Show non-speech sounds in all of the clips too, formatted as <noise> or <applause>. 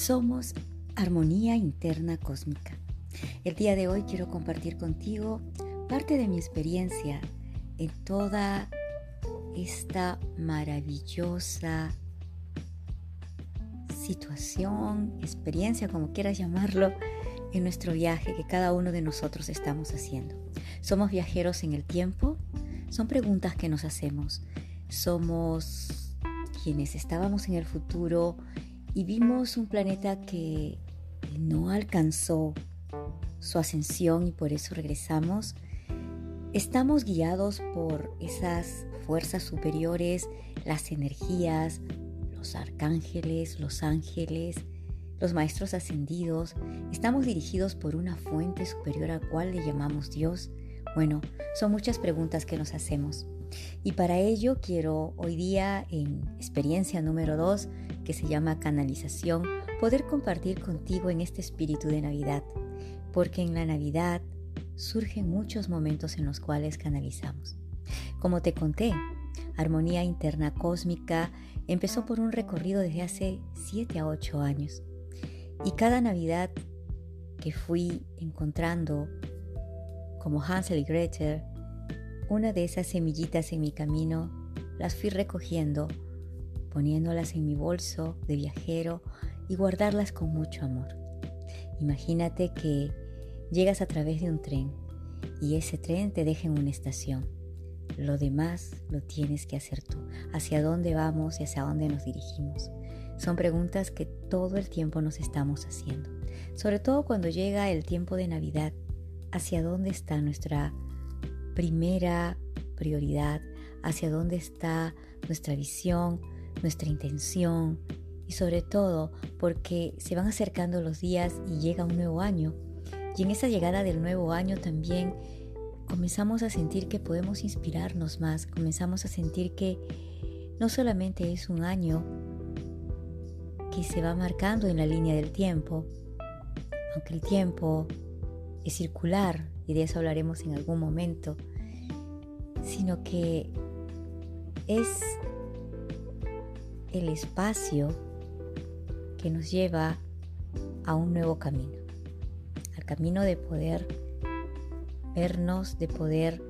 Somos armonía interna cósmica. El día de hoy quiero compartir contigo parte de mi experiencia en toda esta maravillosa situación, experiencia, como quieras llamarlo, en nuestro viaje que cada uno de nosotros estamos haciendo. ¿Somos viajeros en el tiempo? Son preguntas que nos hacemos. Somos quienes estábamos en el futuro y vimos un planeta que no alcanzó su ascensión y por eso regresamos. Estamos guiados por esas fuerzas superiores, las energías, los arcángeles, los ángeles, los maestros ascendidos. Estamos dirigidos por una fuente superior a cual le llamamos Dios. Bueno, son muchas preguntas que nos hacemos. Y para ello quiero hoy día en experiencia número 2, que se llama canalización, poder compartir contigo en este espíritu de Navidad, porque en la Navidad surgen muchos momentos en los cuales canalizamos. Como te conté, Armonía Interna Cósmica empezó por un recorrido desde hace 7 a 8 años. Y cada Navidad que fui encontrando, como Hansel y Gretel, una de esas semillitas en mi camino, las fui recogiendo, poniéndolas en mi bolso de viajero y guardarlas con mucho amor. Imagínate que llegas a través de un tren y ese tren te deja en una estación. Lo demás lo tienes que hacer tú. ¿Hacia dónde vamos y hacia dónde nos dirigimos? Son preguntas que todo el tiempo nos estamos haciendo. Sobre todo cuando llega el tiempo de Navidad. ¿Hacia dónde está nuestra primera prioridad, hacia dónde está nuestra visión, nuestra intención y sobre todo porque se van acercando los días y llega un nuevo año. Y en esa llegada del nuevo año también comenzamos a sentir que podemos inspirarnos más, comenzamos a sentir que no solamente es un año que se va marcando en la línea del tiempo, aunque el tiempo es circular, y de eso hablaremos en algún momento, sino que es el espacio que nos lleva a un nuevo camino, al camino de poder vernos, de poder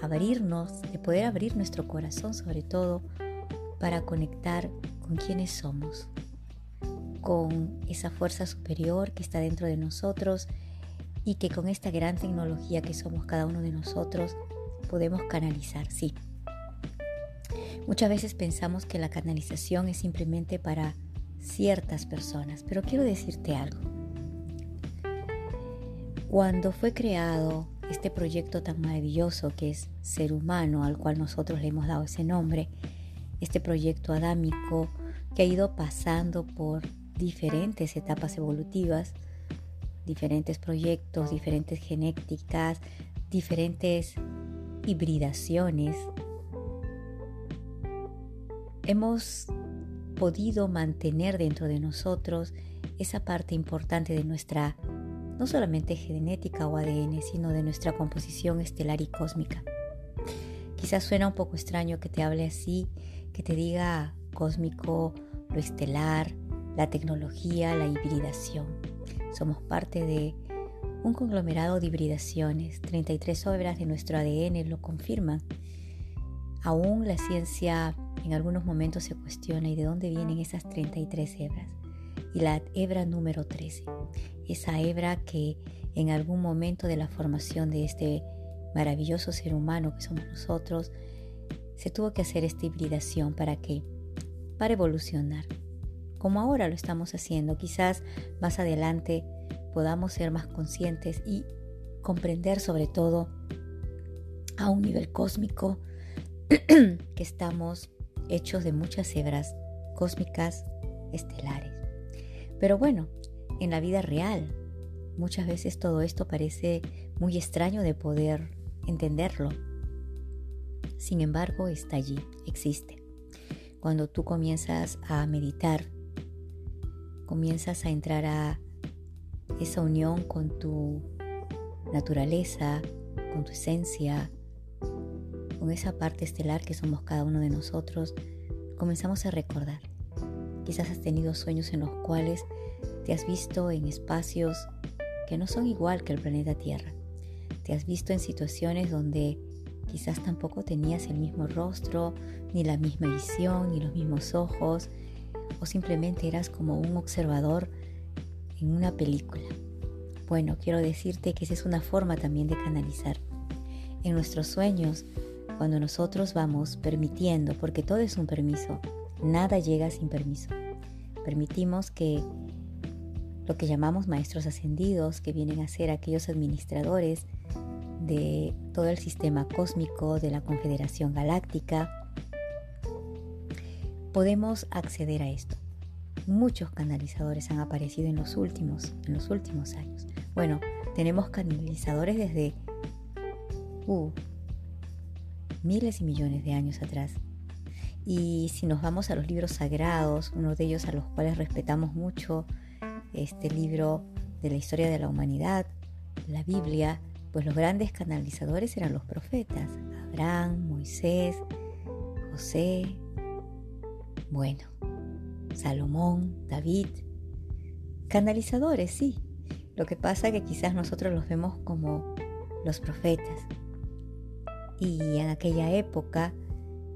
abrirnos, de poder abrir nuestro corazón sobre todo para conectar con quienes somos, con esa fuerza superior que está dentro de nosotros y que con esta gran tecnología que somos cada uno de nosotros podemos canalizar, sí. Muchas veces pensamos que la canalización es simplemente para ciertas personas, pero quiero decirte algo. Cuando fue creado este proyecto tan maravilloso que es Ser Humano, al cual nosotros le hemos dado ese nombre, este proyecto adámico que ha ido pasando por diferentes etapas evolutivas, diferentes proyectos, diferentes genéticas, diferentes hibridaciones, hemos podido mantener dentro de nosotros esa parte importante de nuestra, no solamente genética o ADN, sino de nuestra composición estelar y cósmica. Quizás suena un poco extraño que te hable así, que te diga cósmico, lo estelar, la tecnología, la hibridación. Somos parte de un conglomerado de hibridaciones. 33 obras de nuestro ADN lo confirman. Aún la ciencia en algunos momentos se cuestiona y de dónde vienen esas 33 hebras. Y la hebra número 13, esa hebra que en algún momento de la formación de este maravilloso ser humano que somos nosotros, se tuvo que hacer esta hibridación para que para evolucionar como ahora lo estamos haciendo. Quizás más adelante podamos ser más conscientes y comprender sobre todo a un nivel cósmico que estamos hechos de muchas hebras cósmicas estelares. Pero bueno, en la vida real muchas veces todo esto parece muy extraño de poder entenderlo. Sin embargo, está allí, existe. Cuando tú comienzas a meditar comienzas a entrar a esa unión con tu naturaleza, con tu esencia, con esa parte estelar que somos cada uno de nosotros, comenzamos a recordar. Quizás has tenido sueños en los cuales te has visto en espacios que no son igual que el planeta Tierra. Te has visto en situaciones donde quizás tampoco tenías el mismo rostro, ni la misma visión, ni los mismos ojos, o simplemente eras como un observador en una película. Bueno, quiero decirte que esa es una forma también de canalizar. En nuestros sueños, cuando nosotros vamos permitiendo, porque todo es un permiso, nada llega sin permiso. Permitimos que lo que llamamos maestros ascendidos, que vienen a ser aquellos administradores de todo el sistema cósmico, de la Confederación Galáctica, podemos acceder a esto. Muchos canalizadores han aparecido en los últimos, en los últimos años. Bueno, tenemos canalizadores desde uh, miles y millones de años atrás. Y si nos vamos a los libros sagrados, uno de ellos a los cuales respetamos mucho, este libro de la historia de la humanidad, la Biblia, pues los grandes canalizadores eran los profetas, Abraham, Moisés, José, bueno, Salomón, David. Canalizadores, sí. Lo que pasa que quizás nosotros los vemos como los profetas. Y en aquella época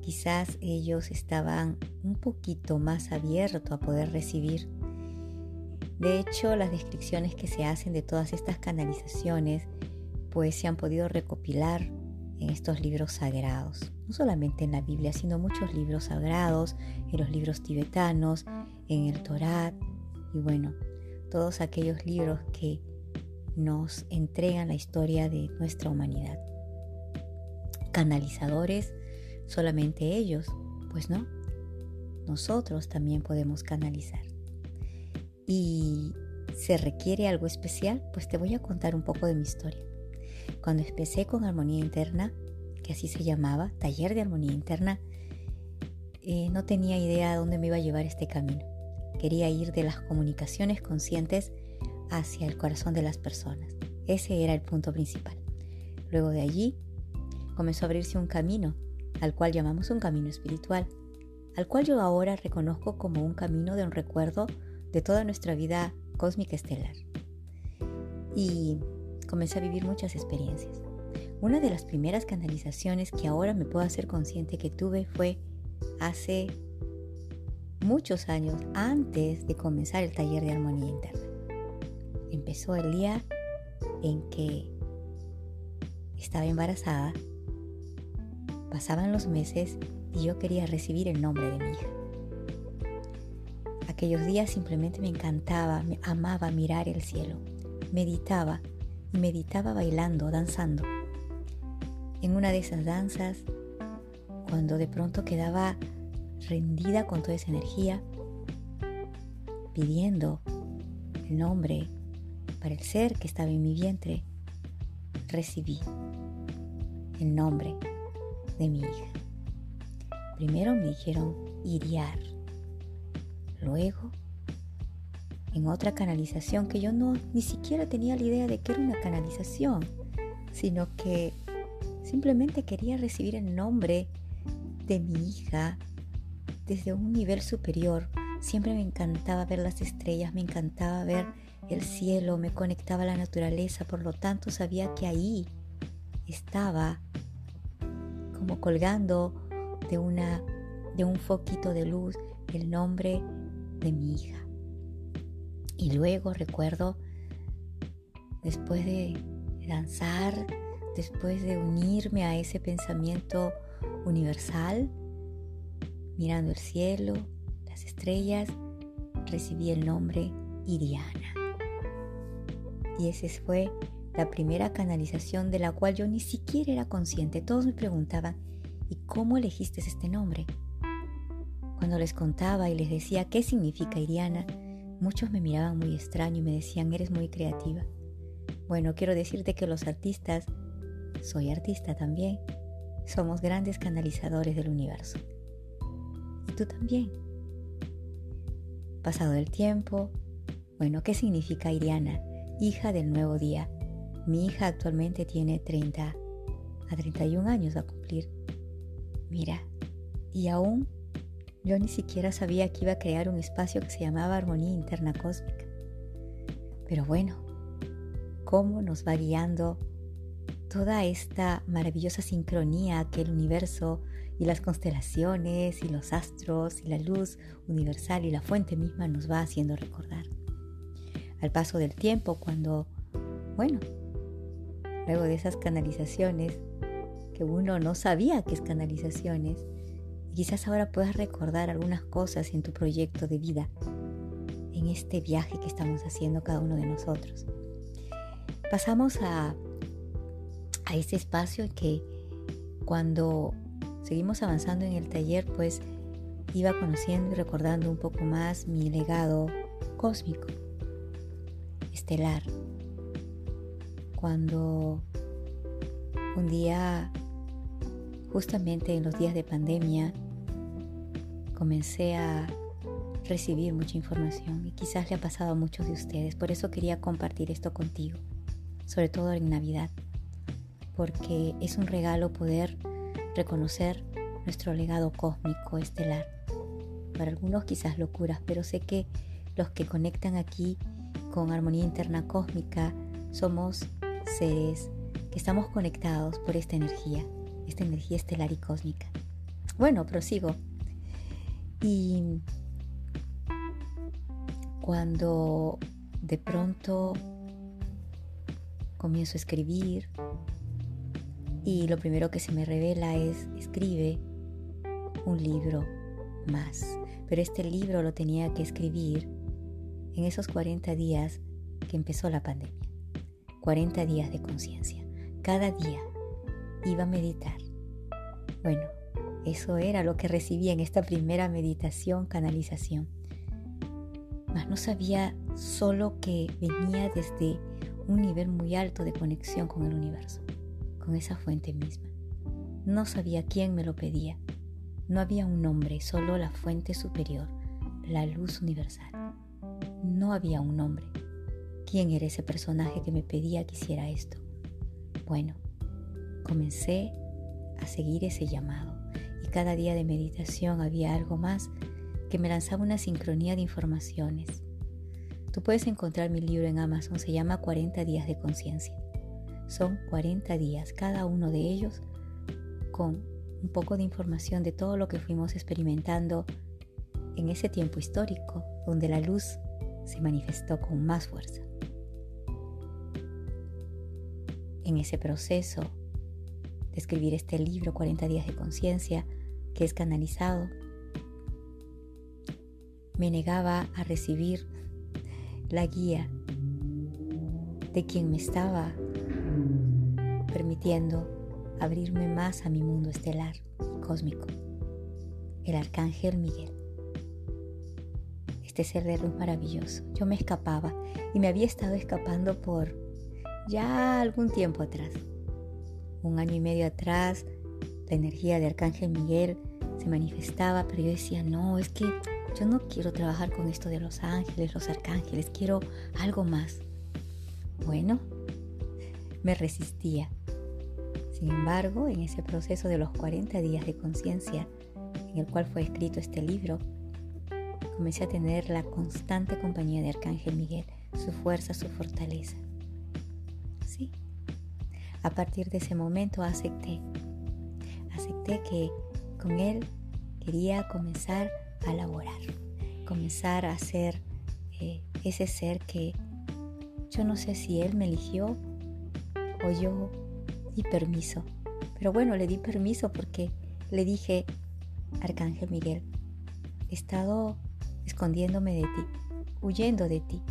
quizás ellos estaban un poquito más abiertos a poder recibir de hecho, las descripciones que se hacen de todas estas canalizaciones pues se han podido recopilar en estos libros sagrados, no solamente en la Biblia, sino muchos libros sagrados, en los libros tibetanos, en el Torá y bueno, todos aquellos libros que nos entregan la historia de nuestra humanidad. Canalizadores, solamente ellos, pues no, nosotros también podemos canalizar y se requiere algo especial, pues te voy a contar un poco de mi historia. Cuando empecé con armonía interna, que así se llamaba, taller de armonía interna, eh, no tenía idea a dónde me iba a llevar este camino. Quería ir de las comunicaciones conscientes hacia el corazón de las personas. Ese era el punto principal. Luego de allí comenzó a abrirse un camino, al cual llamamos un camino espiritual, al cual yo ahora reconozco como un camino de un recuerdo de toda nuestra vida cósmica estelar. Y comencé a vivir muchas experiencias. Una de las primeras canalizaciones que ahora me puedo hacer consciente que tuve fue hace muchos años antes de comenzar el taller de armonía interna. Empezó el día en que estaba embarazada, pasaban los meses y yo quería recibir el nombre de mi hija. Aquellos días simplemente me encantaba, me amaba mirar el cielo. Meditaba, meditaba bailando, danzando. En una de esas danzas, cuando de pronto quedaba rendida con toda esa energía, pidiendo el nombre para el ser que estaba en mi vientre, recibí el nombre de mi hija. Primero me dijeron Iriar Luego, en otra canalización que yo no ni siquiera tenía la idea de que era una canalización, sino que simplemente quería recibir el nombre de mi hija desde un nivel superior. Siempre me encantaba ver las estrellas, me encantaba ver el cielo, me conectaba a la naturaleza, por lo tanto sabía que ahí estaba como colgando de una de un foquito de luz el nombre de mi hija. Y luego recuerdo, después de danzar, después de unirme a ese pensamiento universal, mirando el cielo, las estrellas, recibí el nombre Iriana. Y esa fue la primera canalización de la cual yo ni siquiera era consciente. Todos me preguntaban, ¿y cómo elegiste este nombre? Cuando les contaba y les decía qué significa Iriana, muchos me miraban muy extraño y me decían, eres muy creativa. Bueno, quiero decirte que los artistas, soy artista también, somos grandes canalizadores del universo. Y tú también. Pasado el tiempo, bueno, ¿qué significa Iriana? Hija del nuevo día. Mi hija actualmente tiene 30 a 31 años a cumplir. Mira, y aún Yo ni siquiera sabía que iba a crear un espacio que se llamaba Armonía Interna Cósmica. Pero bueno, cómo nos va guiando toda esta maravillosa sincronía que el universo y las constelaciones y los astros y la luz universal y la fuente misma nos va haciendo recordar. Al paso del tiempo, cuando, bueno, luego de esas canalizaciones, que uno no sabía que es canalizaciones, quizás ahora puedas recordar algunas cosas en tu proyecto de vida, en este viaje que estamos haciendo cada uno de nosotros. Pasamos a, a este espacio que cuando seguimos avanzando en el taller, pues iba conociendo y recordando un poco más mi legado cósmico, estelar. Cuando un día, justamente en los días de pandemia, comencé a recibir mucha información y quizás le ha pasado a muchos de ustedes. Por eso quería compartir esto contigo, sobre todo en Navidad, porque es un regalo poder reconocer nuestro legado cósmico estelar. Para algunos quizás locuras, pero sé que los que conectan aquí con armonía interna cósmica somos seres que estamos conectados por esta energía, esta energía estelar y cósmica. Bueno, prosigo. Y cuando de pronto comienzo a escribir, y lo primero que se me revela es, escribe un libro más. Pero este libro lo tenía que escribir en esos 40 días que empezó la pandemia. 40 días de conciencia. Cada día iba a meditar. Bueno, eso era lo que recibí en esta primera meditación, canalización. Mas no sabía solo que venía desde un nivel muy alto de conexión con el universo con esa fuente misma. No sabía quién me lo pedía. No había un nombre, solo la fuente superior, la luz universal. No había un nombre. ¿Quién era ese personaje que me pedía que hiciera esto? Bueno, comencé a seguir ese llamado y cada día de meditación había algo más que me lanzaba una sincronía de informaciones. Tú puedes encontrar mi libro en Amazon, se llama 40 días de conciencia. Son 40 días, cada uno de ellos con un poco de información de todo lo que fuimos experimentando en ese tiempo histórico donde la luz se manifestó con más fuerza. En ese proceso de escribir este libro, 40 días de conciencia, que es canalizado, me negaba a recibir la guía de quien me estaba permitiendo abrirme más a mi mundo estelar cósmico, el arcángel Miguel. Este ser de luz maravilloso. Yo me escapaba y me había estado escapando por ya algún tiempo atrás. Un año y medio atrás, la energía de Arcángel Miguel se manifestaba, pero yo decía, no, es que yo no quiero trabajar con esto de los ángeles, los arcángeles, quiero algo más. Bueno, <laughs> me resistía. Sin embargo, en ese proceso de los 40 días de conciencia en el cual fue escrito este libro, comencé a tener la constante compañía de Arcángel Miguel, su fuerza, su fortaleza. A partir de ese momento acepté, acepté que con él quería comenzar a laborar, comenzar a ser eh, ese ser que yo no sé si él me eligió o yo di permiso. Pero bueno, le di permiso porque le dije, Arcángel Miguel, he estado escondiéndome de ti, huyendo de ti.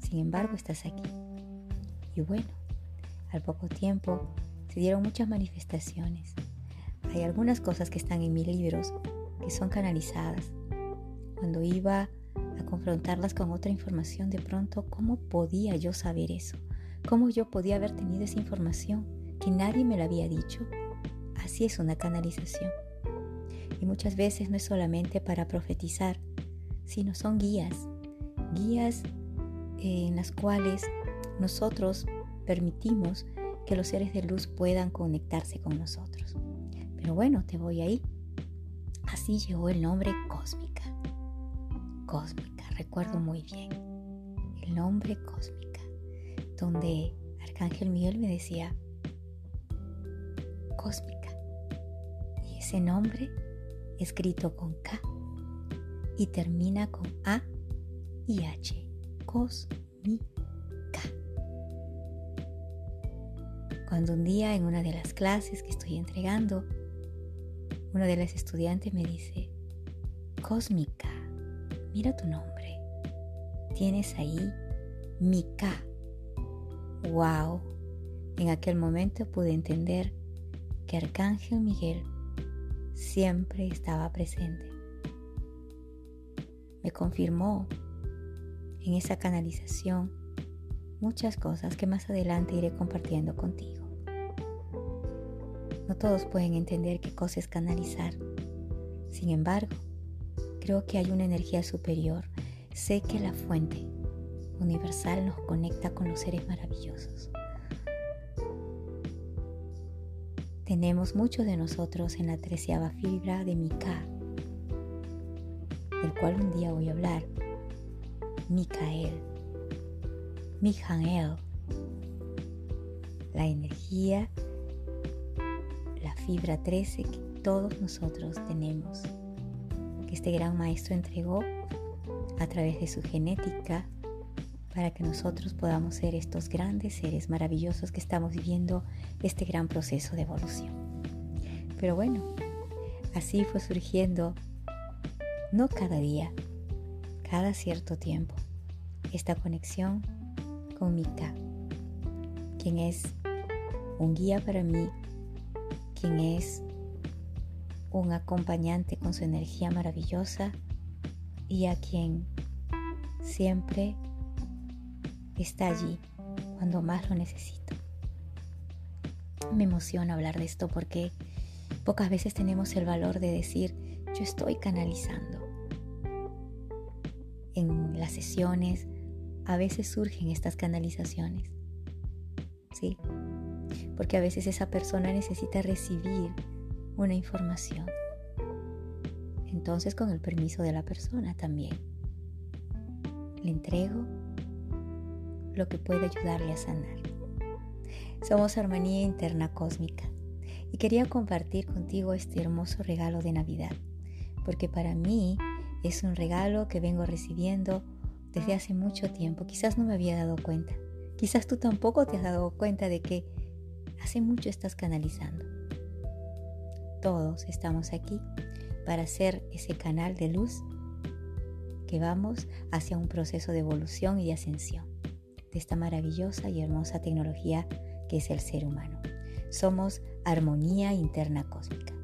Sin embargo, estás aquí. Y bueno, al poco tiempo se dieron muchas manifestaciones. Hay algunas cosas que están en mis libros que son canalizadas. Cuando iba a confrontarlas con otra información, de pronto, ¿cómo podía yo saber eso? ¿Cómo yo podía haber tenido esa información que nadie me la había dicho? Así es una canalización. Y muchas veces no es solamente para profetizar, sino son guías, guías en las cuales nosotros permitimos que los seres de luz puedan conectarse con nosotros. Pero bueno, te voy ahí. Así llegó el nombre Cósmica. Cósmica, recuerdo muy bien. El nombre Cósmica, donde Arcángel Miguel me decía, Cósmica. Y ese nombre, escrito con K y termina con A y H. Cósmica. Cuando un día en una de las clases que estoy entregando, una de las estudiantes me dice, Cósmica, mira tu nombre. Tienes ahí Mika. ¡Wow! En aquel momento pude entender que Arcángel Miguel siempre estaba presente. Me confirmó en esa canalización muchas cosas que más adelante iré compartiendo contigo. No todos pueden entender qué cosa es canalizar. Sin embargo, creo que hay una energía superior. Sé que la fuente universal nos conecta con los seres maravillosos. Tenemos muchos de nosotros en la treceava fibra de Mika, del cual un día voy a hablar. Micael, Mijael, la energía fibra 13 que todos nosotros tenemos, que este gran maestro entregó a través de su genética para que nosotros podamos ser estos grandes seres maravillosos que estamos viviendo este gran proceso de evolución. Pero bueno, así fue surgiendo, no cada día, cada cierto tiempo, esta conexión con Mika, quien es un guía para mí quien es un acompañante con su energía maravillosa y a quien siempre está allí cuando más lo necesito. Me emociona hablar de esto porque pocas veces tenemos el valor de decir yo estoy canalizando. En las sesiones a veces surgen estas canalizaciones. Sí, porque a veces esa persona necesita recibir una información. Entonces con el permiso de la persona también. Le entrego lo que puede ayudarle a sanar. Somos armonía interna cósmica y quería compartir contigo este hermoso regalo de Navidad, porque para mí es un regalo que vengo recibiendo desde hace mucho tiempo. Quizás no me había dado cuenta. Quizás tú tampoco te has dado cuenta de que Hace mucho estás canalizando. Todos estamos aquí para ser ese canal de luz que vamos hacia un proceso de evolución y de ascensión de esta maravillosa y hermosa tecnología que es el ser humano. Somos armonía interna cósmica.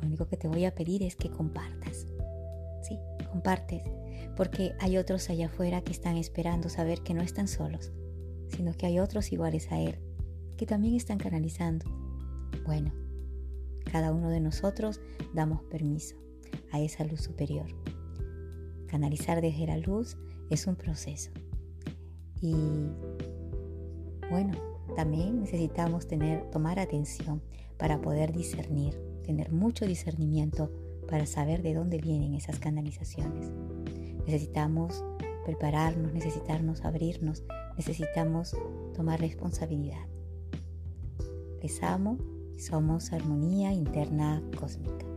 Lo único que te voy a pedir es que compartas. Sí, compartes, porque hay otros allá afuera que están esperando saber que no están solos, sino que hay otros iguales a Él, que también están canalizando. Bueno, cada uno de nosotros damos permiso a esa luz superior. Canalizar desde la luz es un proceso. Y bueno, también necesitamos tener, tomar atención para poder discernir, tener mucho discernimiento para saber de dónde vienen esas canalizaciones. Necesitamos prepararnos, necesitarnos abrirnos, necesitamos tomar responsabilidad. Les amo y somos armonía interna cósmica.